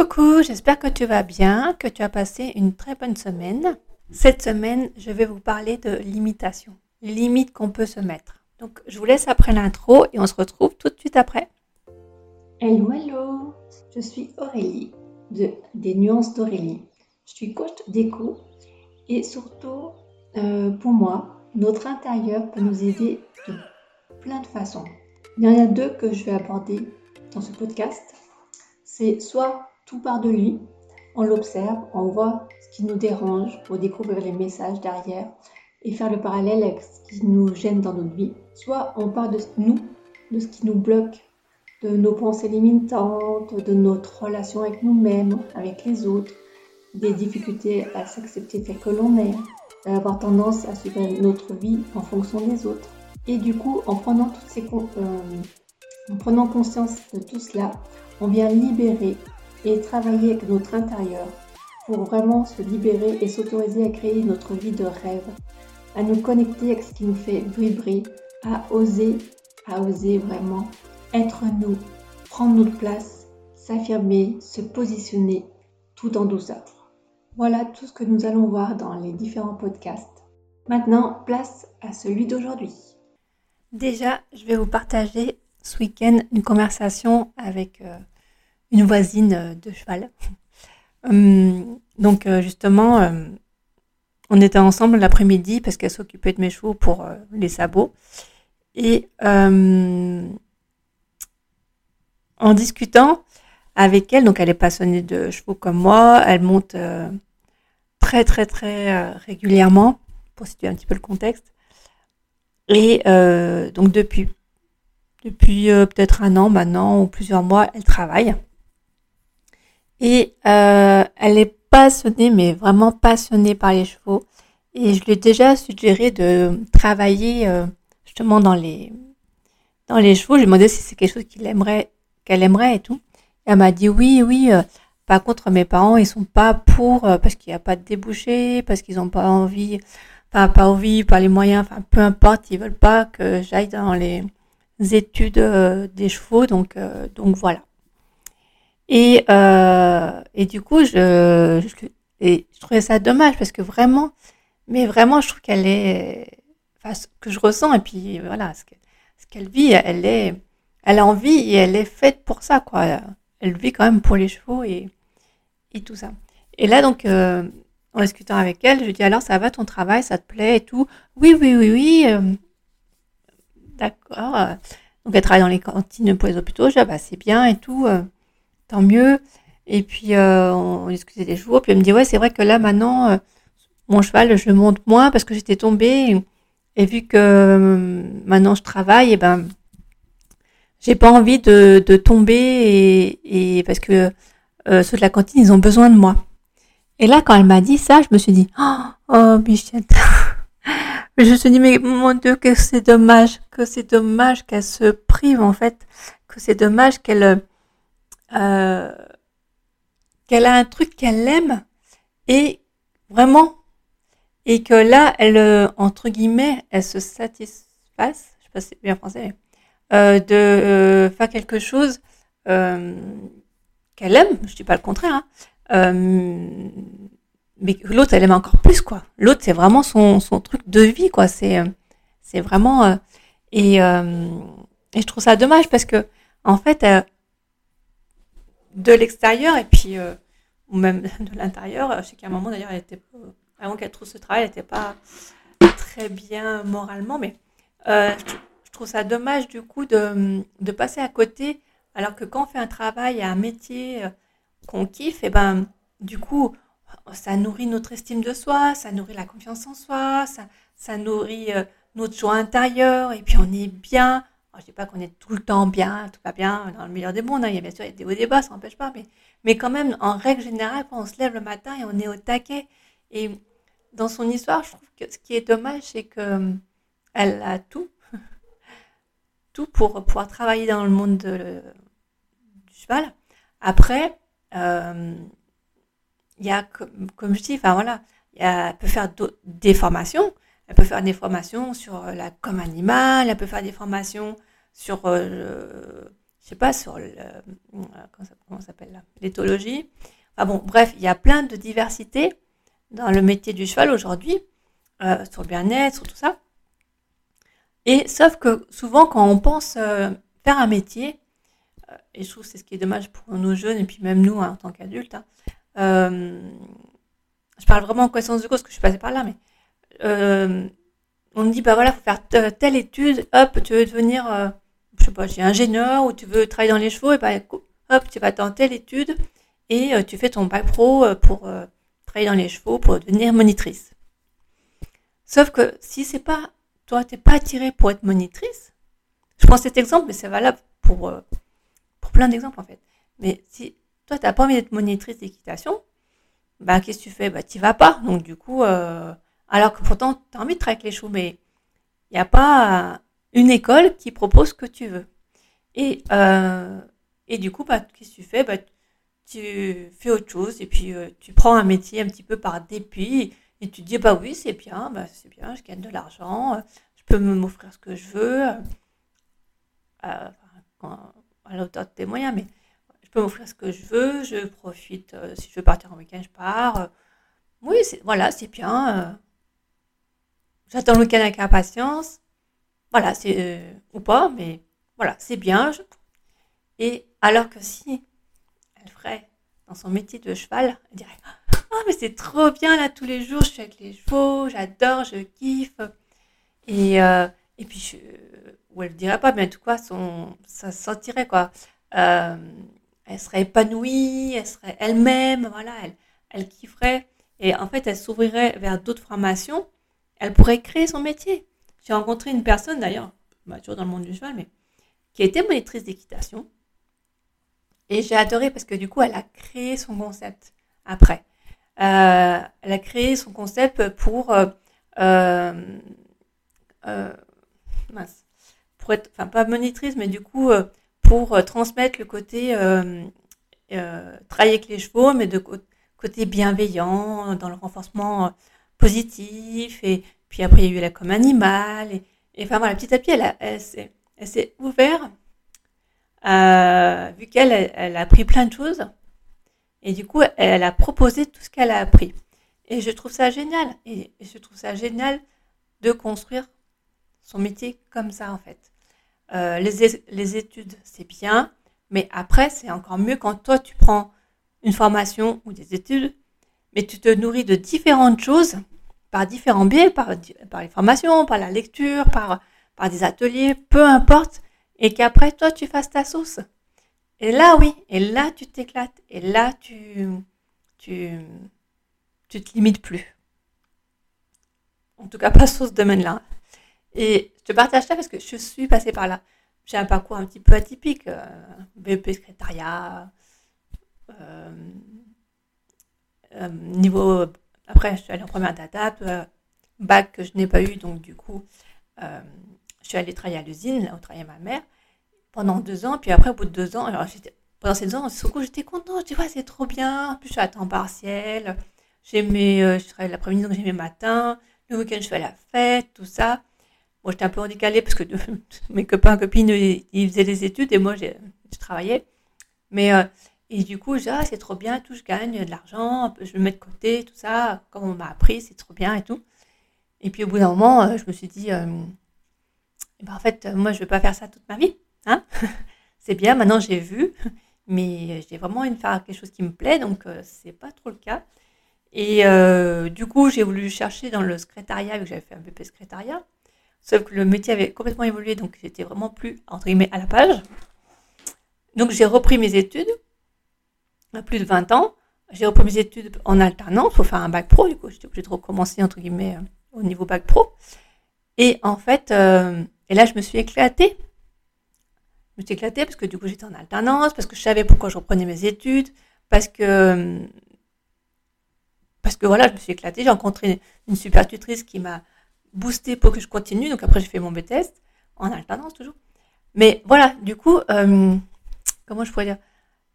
Coucou, j'espère que tu vas bien, que tu as passé une très bonne semaine. Cette semaine, je vais vous parler de limitation, les limites qu'on peut se mettre. Donc, je vous laisse après l'intro et on se retrouve tout de suite après. Hello, hello, je suis Aurélie de Des Nuances d'Aurélie. Je suis coach d'écho et surtout, euh, pour moi, notre intérieur peut nous aider de plein de façons. Il y en a deux que je vais aborder dans ce podcast. C'est soit tout part de lui, on l'observe, on voit ce qui nous dérange pour découvrir les messages derrière et faire le parallèle avec ce qui nous gêne dans notre vie. Soit on part de nous, de ce qui nous bloque, de nos pensées limitantes, de notre relation avec nous-mêmes, avec les autres, des difficultés à s'accepter tel que l'on est, d'avoir tendance à suivre notre vie en fonction des autres. Et du coup, en prenant, toutes ces, euh, en prenant conscience de tout cela, on vient libérer et travailler avec notre intérieur pour vraiment se libérer et s'autoriser à créer notre vie de rêve, à nous connecter avec ce qui nous fait vibrer, à oser, à oser vraiment être nous, prendre notre place, s'affirmer, se positionner tout en douceur. Voilà tout ce que nous allons voir dans les différents podcasts. Maintenant, place à celui d'aujourd'hui. Déjà, je vais vous partager ce week-end une conversation avec euh, une voisine euh, de cheval. Hum, donc euh, justement, euh, on était ensemble l'après-midi parce qu'elle s'occupait de mes chevaux pour les sabots. Et en discutant avec elle, donc elle est passionnée de chevaux comme moi, elle monte très très très régulièrement, pour situer un petit peu le contexte. Et donc depuis, depuis peut-être un an maintenant ou plusieurs mois, elle travaille. Et euh, elle est passionnée, mais vraiment passionnée par les chevaux. Et je lui ai déjà suggéré de travailler euh, justement dans les dans les chevaux. Je lui ai demandé si c'est quelque chose qu'il aimerait, qu'elle aimerait et tout. elle m'a dit oui, oui. Euh, par contre, mes parents, ils sont pas pour parce qu'il n'y a pas de débouché, parce qu'ils n'ont pas envie, pas pas envie, pas les moyens, enfin peu importe, ils veulent pas que j'aille dans les études des chevaux. Donc donc voilà. Et, euh, et du coup, je, je, trouvais ça dommage parce que vraiment, mais vraiment, je trouve qu'elle est, enfin, ce que je ressens et puis voilà, ce qu'elle vit, elle est, elle a envie et elle est faite pour ça, quoi. Elle vit quand même pour les chevaux et, et tout ça. Et là, donc, euh, en discutant avec elle, je lui dis alors, ça va ton travail, ça te plaît et tout? Oui, oui, oui, oui. Euh, d'accord. Donc, elle travaille dans les cantines pour les hôpitaux. Je dis, ah, bah, c'est bien et tout. Tant mieux. Et puis, euh, on, discutait des jours. Puis elle me dit, ouais, c'est vrai que là, maintenant, euh, mon cheval, je monte moins parce que j'étais tombée. Et, vu que euh, maintenant je travaille, et ben, j'ai pas envie de, tomber et, parce que ceux de la cantine, ils ont besoin de moi. Et là, quand elle m'a dit ça, je me suis dit, oh, oh je me suis dit, mais mon Dieu, que c'est dommage, que c'est dommage qu'elle se prive, en fait, que c'est dommage qu'elle, euh, qu'elle a un truc qu'elle aime et vraiment et que là elle euh, entre guillemets elle se satisfasse je sais pas si c'est bien français euh, de faire quelque chose qu'elle aime. Je dis pas le contraire hein, mais l'autre elle aime encore plus quoi. L'autre c'est vraiment son, son truc de vie quoi. C'est c'est vraiment et, et je trouve ça dommage parce que en fait de l'extérieur et puis euh, ou même de l'intérieur. Je sais qu'à un moment d'ailleurs, elle était avant qu'elle trouve ce travail, elle n'était pas très bien moralement, mais euh, je, trouve ça dommage du coup de, de, passer à côté, alors que quand on fait un travail, un métier euh, qu'on kiffe, et eh ben du coup ça nourrit notre estime de soi, ça nourrit la confiance en soi, ça, ça nourrit notre joie intérieure, et puis on est bien, je ne dis pas qu'on est tout le temps bien, tout va bien dans le meilleur des mondes. Hein. Il y a bien sûr des hauts des bas, ça n'empêche pas. Mais, mais quand même, en règle générale, quand on se lève le matin et on est au taquet. Et dans son histoire, je trouve que ce qui est dommage, c'est qu'elle euh, a tout. tout pour pouvoir travailler dans le monde du cheval. Après, euh, il y a, comme, je dis, enfin voilà, elle peut faire des formations. Elle peut faire des formations sur la comme animal, elle peut faire des formations sur euh, je sais pas, sur le, comment s'appelle l'éthologie. Enfin bon, bref, il y a plein de diversité dans le métier du cheval aujourd'hui, euh, sur le bien-être, sur tout ça. Et sauf que souvent, quand on pense euh, faire un métier, euh, et je trouve que c'est ce qui est dommage pour nos jeunes, et puis même nous hein, en tant qu'adultes, hein, je parle vraiment en connaissance de cause, que je suis passée par là, mais on me dit, bah voilà, faut faire telle étude, hop, tu veux devenir, je sais pas, ingénieur, ou tu veux travailler dans les chevaux, et ben, hop, tu vas dans telle étude, et tu fais ton bac pro pour travailler dans les chevaux, pour devenir monitrice. Sauf que si c'est pas toi, t'es pas attiré pour être monitrice. Je prends cet exemple, mais c'est valable pour, euh, pour plein d'exemples en fait. Mais si toi, t'as pas envie d'être monitrice d'équitation, bah qu'est-ce que tu fais? Bah tu vas pas. Donc du coup, euh, alors que pourtant tu as envie de travailler avec les chevaux, mais il n'y a pas une école qui propose ce que tu veux. Et, euh, du coup, bah, qu'est-ce que tu fais? Bah, Tu fais autre chose et puis tu prends un métier un petit peu par dépit et tu te dis, bah oui, c'est bien, bah, c'est bien, je gagne de l'argent, je peux m'offrir ce que je veux, euh, à, la hauteur de tes moyens, mais je peux m'offrir ce que je veux, je profite, euh, si je veux partir en week-end, je pars. oui, voilà, c'est bien. Euh, j'attends le week-end avec impatience. Voilà, c'est. ou pas, mais voilà, c'est bien. Et alors que si elle ferait dans son métier de cheval, elle dirait oh, mais c'est trop bien là tous les jours, je suis avec les chevaux, j'adore, je kiffe. Et, euh, et puis, ou elle ne dirait pas, mais en tout cas, son, ça se sentirait quoi. Euh, elle serait épanouie, elle serait elle-même, voilà, elle, elle kifferait. Et en fait, elle s'ouvrirait vers d'autres formations. Elle pourrait créer son métier. J'ai rencontré une personne d'ailleurs, bah, toujours dans le monde du cheval, mais qui était monitrice d'équitation. Et j'ai adoré parce que du coup, elle a créé son concept après. Euh, elle a créé son concept pour, euh, euh, pour être, enfin pas monitrice, mais du coup pour transmettre le côté travailler avec les chevaux, mais de côté bienveillant, dans le renforcement positif. Et puis après, il y a eu la comme animal. Et, enfin voilà, petit à petit, elle, s'est ouverte, vu qu'elle elle a appris plein de choses. Et du coup, elle a proposé tout ce qu'elle a appris. Et je trouve ça génial. Et je trouve ça génial de construire son métier comme ça, en fait. Euh, les, les, études, c'est bien, mais après, c'est encore mieux quand toi, tu prends une formation ou des études, mais tu te nourris de différentes choses par différents biais, par, les formations, par la lecture, par, par des ateliers, peu importe, et qu'après, toi, tu fasses ta sauce. Et là, oui, et là, tu t'éclates, et là, tu, tu, tu te limites plus. En tout cas, pas sur ce domaine-là. Et je te partage ça parce que je suis passée par là. J'ai un parcours un petit peu atypique, euh, BEP secrétariat, euh, euh, niveau. Après, je suis allée en première étape, bac que je n'ai pas eu, donc du coup, je suis allée travailler à l'usine, là où travaillait ma mère pendant deux ans. Puis après, au bout de deux ans, alors pendant ces deux ans, j'étais contente. Je dis, ouais, c'est trop bien. En plus, je suis à temps partiel. J'aimais, euh, je travaillais l'après-midi, donc j'aimais matin. Le week-end, je fais la fête, tout ça. Moi, j'étais un peu handicapée parce que mes copains, copines, ils, faisaient des études et moi, je travaillais. Mais, euh, et du coup, ah, c'est trop bien, tout, je gagne de l'argent, je le mets de côté, tout ça, comme on m'a appris, c'est trop bien et tout. Et puis, au bout d'un moment, euh, je me suis dit, ben, en fait, moi, je ne vais pas faire ça toute ma vie. Hein c'est bien, maintenant j'ai vu, mais j'ai vraiment envie de faire quelque chose qui me plaît, donc euh, c'est pas trop le cas. Et euh, du coup, j'ai voulu chercher dans le secrétariat, vu que j'avais fait un BP secrétariat, sauf que le métier avait complètement évolué, donc j'étais vraiment plus, entre guillemets, à la page. Donc j'ai repris mes études, plus de 20 ans. J'ai repris mes études en alternance pour faire un bac pro, du coup j'étais obligée de recommencer, entre guillemets, euh, au niveau bac pro. Et en fait, et là je me suis éclatée me suis éclatée parce que du coup j'étais en alternance, parce que je savais pourquoi je reprenais mes études, parce que parce que voilà, je me suis éclatée. J'ai rencontré une super tutrice qui m'a boosté pour que je continue. Donc après j'ai fait mon B-test en alternance toujours. Mais voilà, du coup, euh, comment je pourrais dire?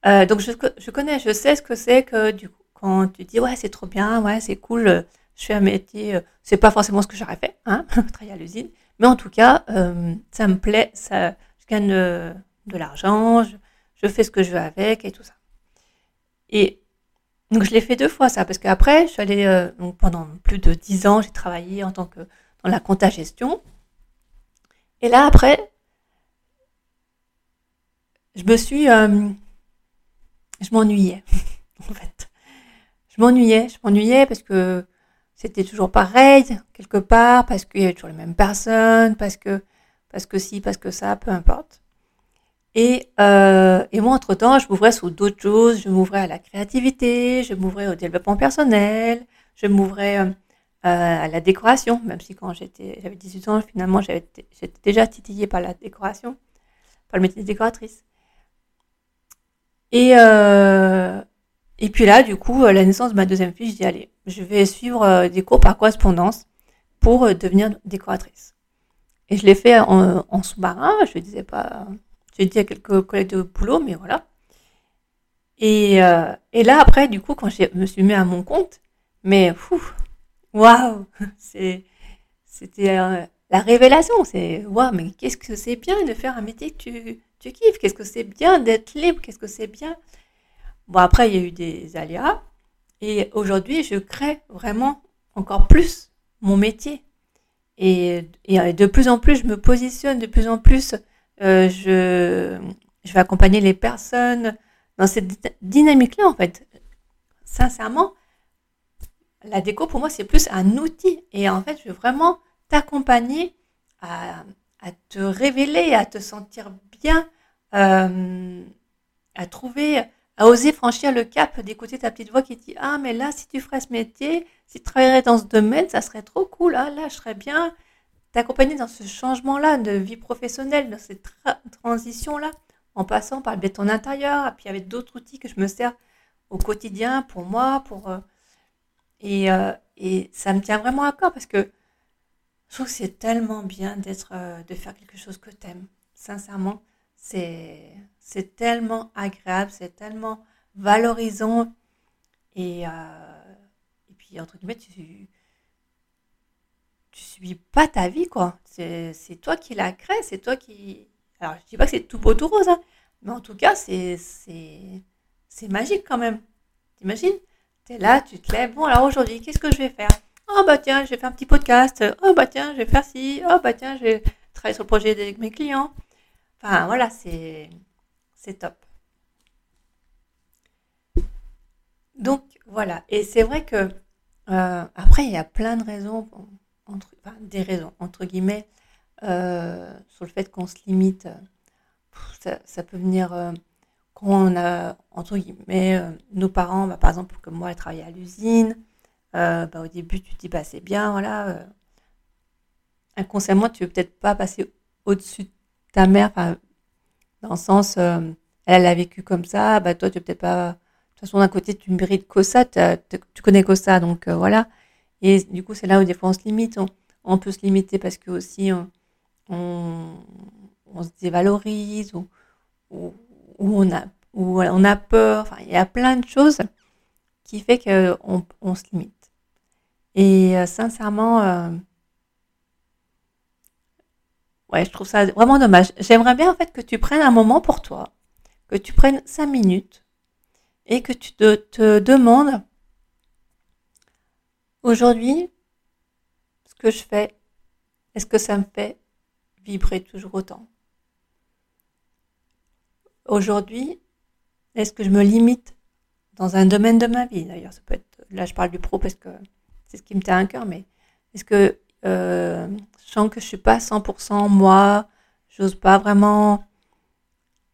Euh, Donc je, je, connais, je sais ce que c'est que du coup quand tu dis ouais c'est trop bien, ouais c'est cool, je fais un métier, c'est pas forcément ce que j'aurais fait, hein, travailler à l'usine, mais en tout cas ça me plaît, ça je gagne euh, de l'argent, je, fais ce que je veux avec et tout ça. Et donc je l'ai fait deux fois ça, parce qu'après, je suis allée, euh, donc pendant plus de dix ans, j'ai travaillé en tant que dans la compta gestion. Et là, après, je me suis, euh, je m'ennuyais, en fait. Je m'ennuyais, je m'ennuyais parce que c'était toujours pareil, quelque part, parce qu'il y avait toujours les mêmes personnes, parce que, parce que si, parce que ça, peu importe. Et, euh, et moi, entre-temps, je m'ouvrais sur d'autres choses, je m'ouvrais à la créativité, je m'ouvrais au développement personnel, je m'ouvrais euh, à la décoration, même si quand j'étais, j'avais 18 ans, finalement, j'étais déjà titillée par la décoration, par le métier de décoratrice. Et, euh, et puis là, du coup, à la naissance de ma deuxième fille, je dis, allez, je vais suivre euh, des cours par correspondance pour euh, devenir décoratrice. Et je l'ai fait en, sous-marin, je ne disais pas, j'ai dit à quelques collègues de boulot, mais voilà. Et, euh, et là, après, du coup, quand je me suis mis à mon compte, mais waouh, c'était la révélation. C'est waouh, mais qu'est-ce que c'est bien de faire un métier que tu, Qu'est-ce que c'est bien d'être libre? Qu'est-ce que c'est bien? Bon, après, il y a eu des aléas. Et aujourd'hui, je crée vraiment encore plus mon métier. Et, de plus en plus, je me positionne, de plus en plus, euh, je, je vais accompagner les personnes dans cette dynamique-là, en fait. Sincèrement, la déco, pour moi, c'est plus un outil. Et en fait, je veux vraiment t'accompagner à, à, te révéler, à te sentir bien, euh, à trouver à oser franchir le cap d'écouter ta petite voix qui dit Ah, mais là, si tu ferais ce métier, si tu travaillerais dans ce domaine, ça serait trop cool. Ah, là, je serais bien t'accompagner dans ce changement-là de vie professionnelle, dans cette transition-là, en passant par le béton intérieur, et puis avec d'autres outils que je me sers au quotidien pour moi, pour. Euh, et, euh, et ça me tient vraiment à cœur parce que je trouve que c'est tellement bien d'être, de faire quelque chose que tu aimes. Sincèrement, c'est c'est tellement agréable, c'est tellement valorisant. Et, euh, puis, entre guillemets, tu tu subis pas ta vie, quoi. C'est toi qui la crée, c'est toi qui... Alors, je dis pas que c'est tout beau, tout rose, hein, mais en tout cas, c'est magique quand même. T'imagines? Tu es là, tu te lèves. Bon, alors aujourd'hui, qu'est-ce que je vais faire? Oh, bah tiens, je vais faire un petit podcast. Oh, bah tiens, je vais faire ci. Oh, bah tiens, je vais travailler sur le projet avec mes clients. Enfin, voilà, c'est top. Donc voilà, et c'est vrai que euh, après il y a plein de raisons, entre, des raisons entre guillemets, euh, sur le fait qu'on se limite. Ça, peut venir euh, quand on a entre guillemets nos parents, bah, par exemple comme moi, elle travaillait à l'usine. Bah, au début tu te dis bah c'est bien, voilà. inconsciemment tu veux peut-être pas passer au-dessus de ta mère, dans le sens, euh, elle, a vécu comme ça, bah toi, tu peut-être pas. De toute façon, d'un côté, tu mérites que ça, tu connais que ça, donc euh, voilà. Et du coup, c'est là où des fois on se limite. On, peut se limiter parce que aussi on, se dévalorise ou, on, a, ou on a peur. Enfin, il y a plein de choses qui fait qu'on on se limite. Et euh, sincèrement, Je trouve ça vraiment dommage. J'aimerais bien en fait que tu prennes un moment pour toi, que tu prennes cinq minutes et que tu te, demandes aujourd'hui ce que je fais, est-ce que ça me fait vibrer toujours autant? Aujourd'hui, est-ce que je me limite dans un domaine de ma vie? D'ailleurs, ça peut être, là je parle du pro parce que c'est ce qui me tient à cœur, mais est-ce que euh, que je suis pas 100% moi, j'ose pas vraiment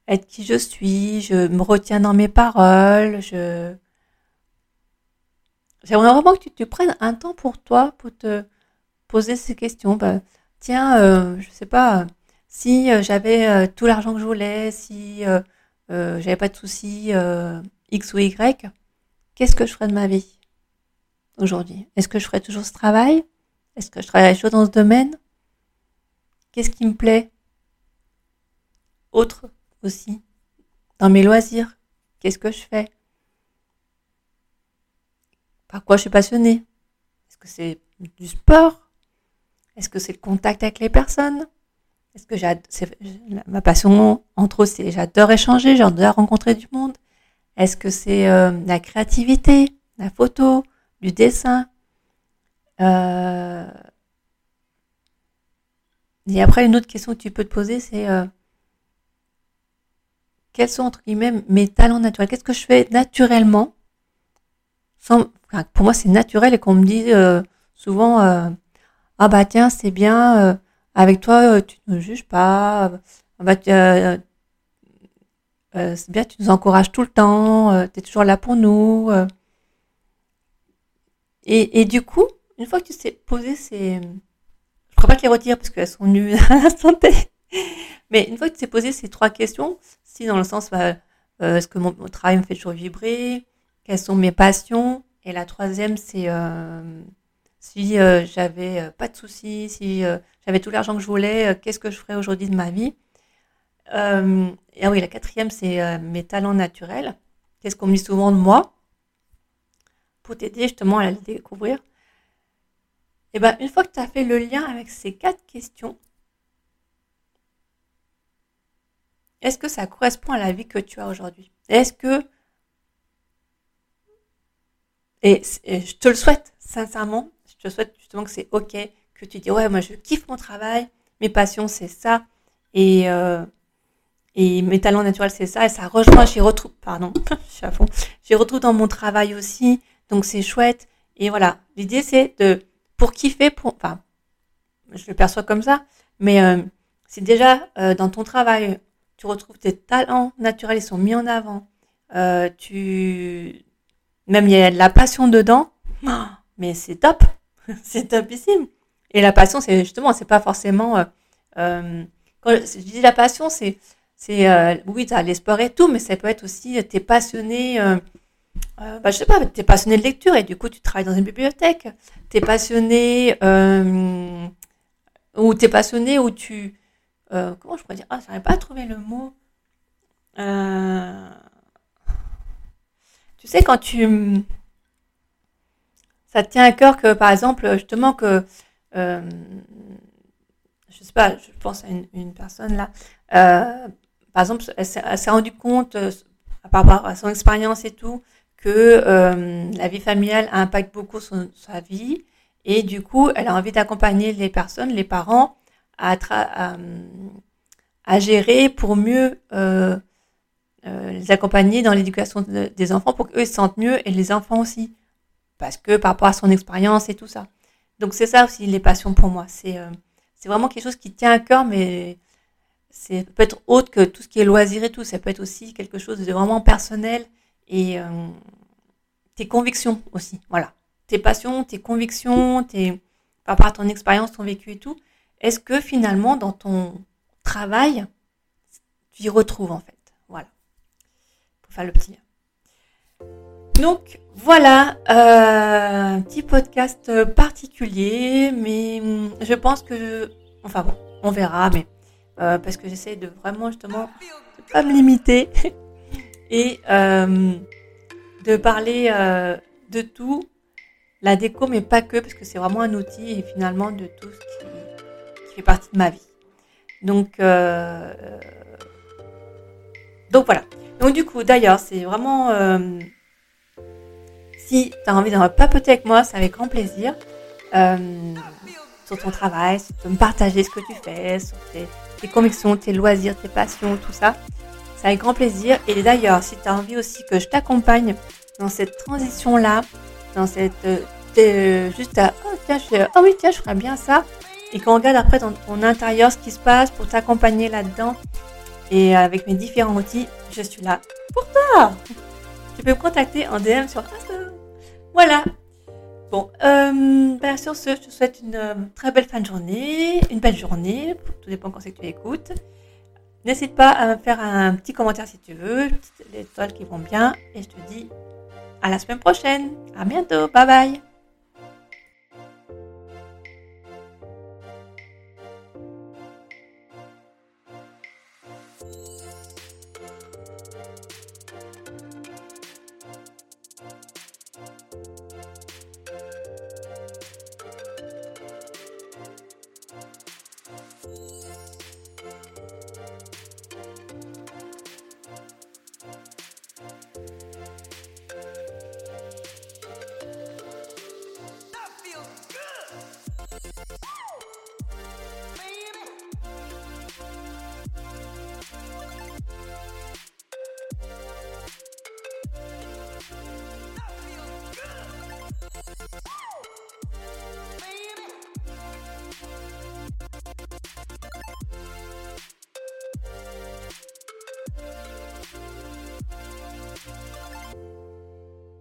être qui je suis, je me retiens dans mes paroles, je... J'aimerais vraiment que tu, prennes un temps pour toi, pour te poser ces questions. Bah, tiens, euh, je sais pas, si euh, j'avais euh, tout l'argent que je voulais, si j'avais pas de soucis X ou Y, qu'est-ce que je ferais de ma vie aujourd'hui? Est-ce que je ferais toujours ce travail? Est-ce que je travaille toujours dans ce domaine? Qu'est-ce qui me plaît Autre aussi. Dans mes loisirs, qu'est-ce que je fais? Par quoi je suis passionnée? Est-ce que c'est du sport? Est-ce que c'est le contact avec les personnes? Est-ce que j'adore, ma passion, entre autres, c'est j'adore échanger, j'adore rencontrer du monde. Est-ce que c'est euh, la créativité, la photo, du dessin? Euh, Et après, une autre question que tu peux te poser, c'est euh, quels sont, entre guillemets, mes talents naturels? Qu'est-ce que je fais naturellement Pour moi, c'est naturel et qu'on me dit souvent, ah bah tiens, c'est bien avec toi, euh, tu ne juges pas. Bah, euh, euh, c'est bien, tu nous encourages tout le temps. tu es toujours là pour nous. Et, et, du coup, une fois que tu sais poser ces... Pourrais pas te les retirer parce qu'elles sont nues à l'instant T. Mais une fois que tu sais poser ces trois questions, si dans le sens, bah, est-ce que mon, travail me fait toujours vibrer? Quelles sont mes passions? Et la troisième, c'est si j'avais pas de soucis, si j'avais tout l'argent que je voulais, euh, qu'est-ce que je ferais aujourd'hui de ma vie? Euh, Ah oui, la quatrième, c'est euh, mes talents naturels. Qu'est-ce qu'on me dit souvent de moi? Pour t'aider justement à les découvrir. Et eh bien, une fois que tu as fait le lien avec ces quatre questions, est-ce que ça correspond à la vie que tu as aujourd'hui? Est-ce que et, je te le souhaite, sincèrement, je te souhaite justement que c'est OK, que tu dis ouais moi je kiffe mon travail, mes passions c'est ça et euh, et mes talents naturels c'est ça et ça rejoint j'y retrouve pardon je suis à fond j'y retrouve dans mon travail aussi donc c'est chouette et voilà. L'idée c'est de pour kiffer pour enfin je le perçois comme ça mais euh, c'est déjà euh, dans ton travail tu retrouves tes talents naturels ils sont mis en avant tu même il y a de la passion dedans mais c'est top c'est topissime et la passion, c'est justement, c'est pas forcément. Euh, euh, quand je dis la passion, c'est, c'est euh, oui, tu as l'espoir et tout, mais ça peut être aussi, tu es passionné. Euh, bah, je sais pas, tu es passionné de lecture et du coup, tu travailles dans une bibliothèque. Tu es passionné. ou tu passionné, ou tu. comment je pourrais dire? Ah, j'arrive pas à trouver le mot. tu sais, quand tu. Ça te tient à cœur que, par exemple, justement, que euh, je sais pas, je pense à une, personne là, euh, par exemple, elle s'est rendue compte, euh, par rapport à son expérience et tout, que la vie familiale impacte beaucoup son, sa vie. Et du coup, elle a envie d'accompagner les personnes, les parents, à, à, gérer pour mieux les accompagner dans l'éducation des enfants pour qu'eux se sentent mieux et les enfants aussi. Parce que par rapport à son expérience et tout ça. Donc c'est ça aussi les passions pour moi. C'est euh, c'est vraiment quelque chose qui tient à cœur, mais c'est peut être autre que tout ce qui est loisir et tout. Ça peut être aussi quelque chose de vraiment personnel et euh, tes convictions aussi. Voilà, tes passions, tes convictions, tes par rapport à ton expérience, ton vécu et tout. Est-ce que finalement dans ton travail, tu y retrouves en fait? Voilà, pour faire le petit. Donc voilà, euh, petit podcast particulier, mais hum, je pense que, enfin bon, on verra, mais euh, parce que j'essaie de vraiment justement de pas me limiter et euh, de parler de tout, la déco, mais pas que, parce que c'est vraiment un outil et finalement de tout ce qui, fait partie de ma vie. Donc, donc voilà. Donc du coup, d'ailleurs, c'est vraiment si tu as envie d'en papoter avec moi, c'est avec grand plaisir. Euh, sur ton travail, tu peux me partager ce que tu fais, sur tes, convictions, tes loisirs, tes passions, tout ça. Avec grand plaisir. Et d'ailleurs, si tu as envie aussi que je t'accompagne dans cette transition-là, dans cette... Euh, juste à, oh, tiens, je, oh oui, tiens, je ferais bien ça. Et qu'on regarde après dans ton intérieur ce qui se passe pour t'accompagner là-dedans. Et avec mes différents outils, je suis là pour toi. Tu peux me contacter en DM sur Instagram voilà. Bon, euh, ben, sur ce, je te souhaite une euh, très belle fin de journée, une belle journée, tout dépend quand c'est que tu écoutes. N'hésite pas à me faire un petit commentaire si tu veux, les étoiles qui vont bien, et je te dis à la semaine prochaine. À bientôt, bye bye.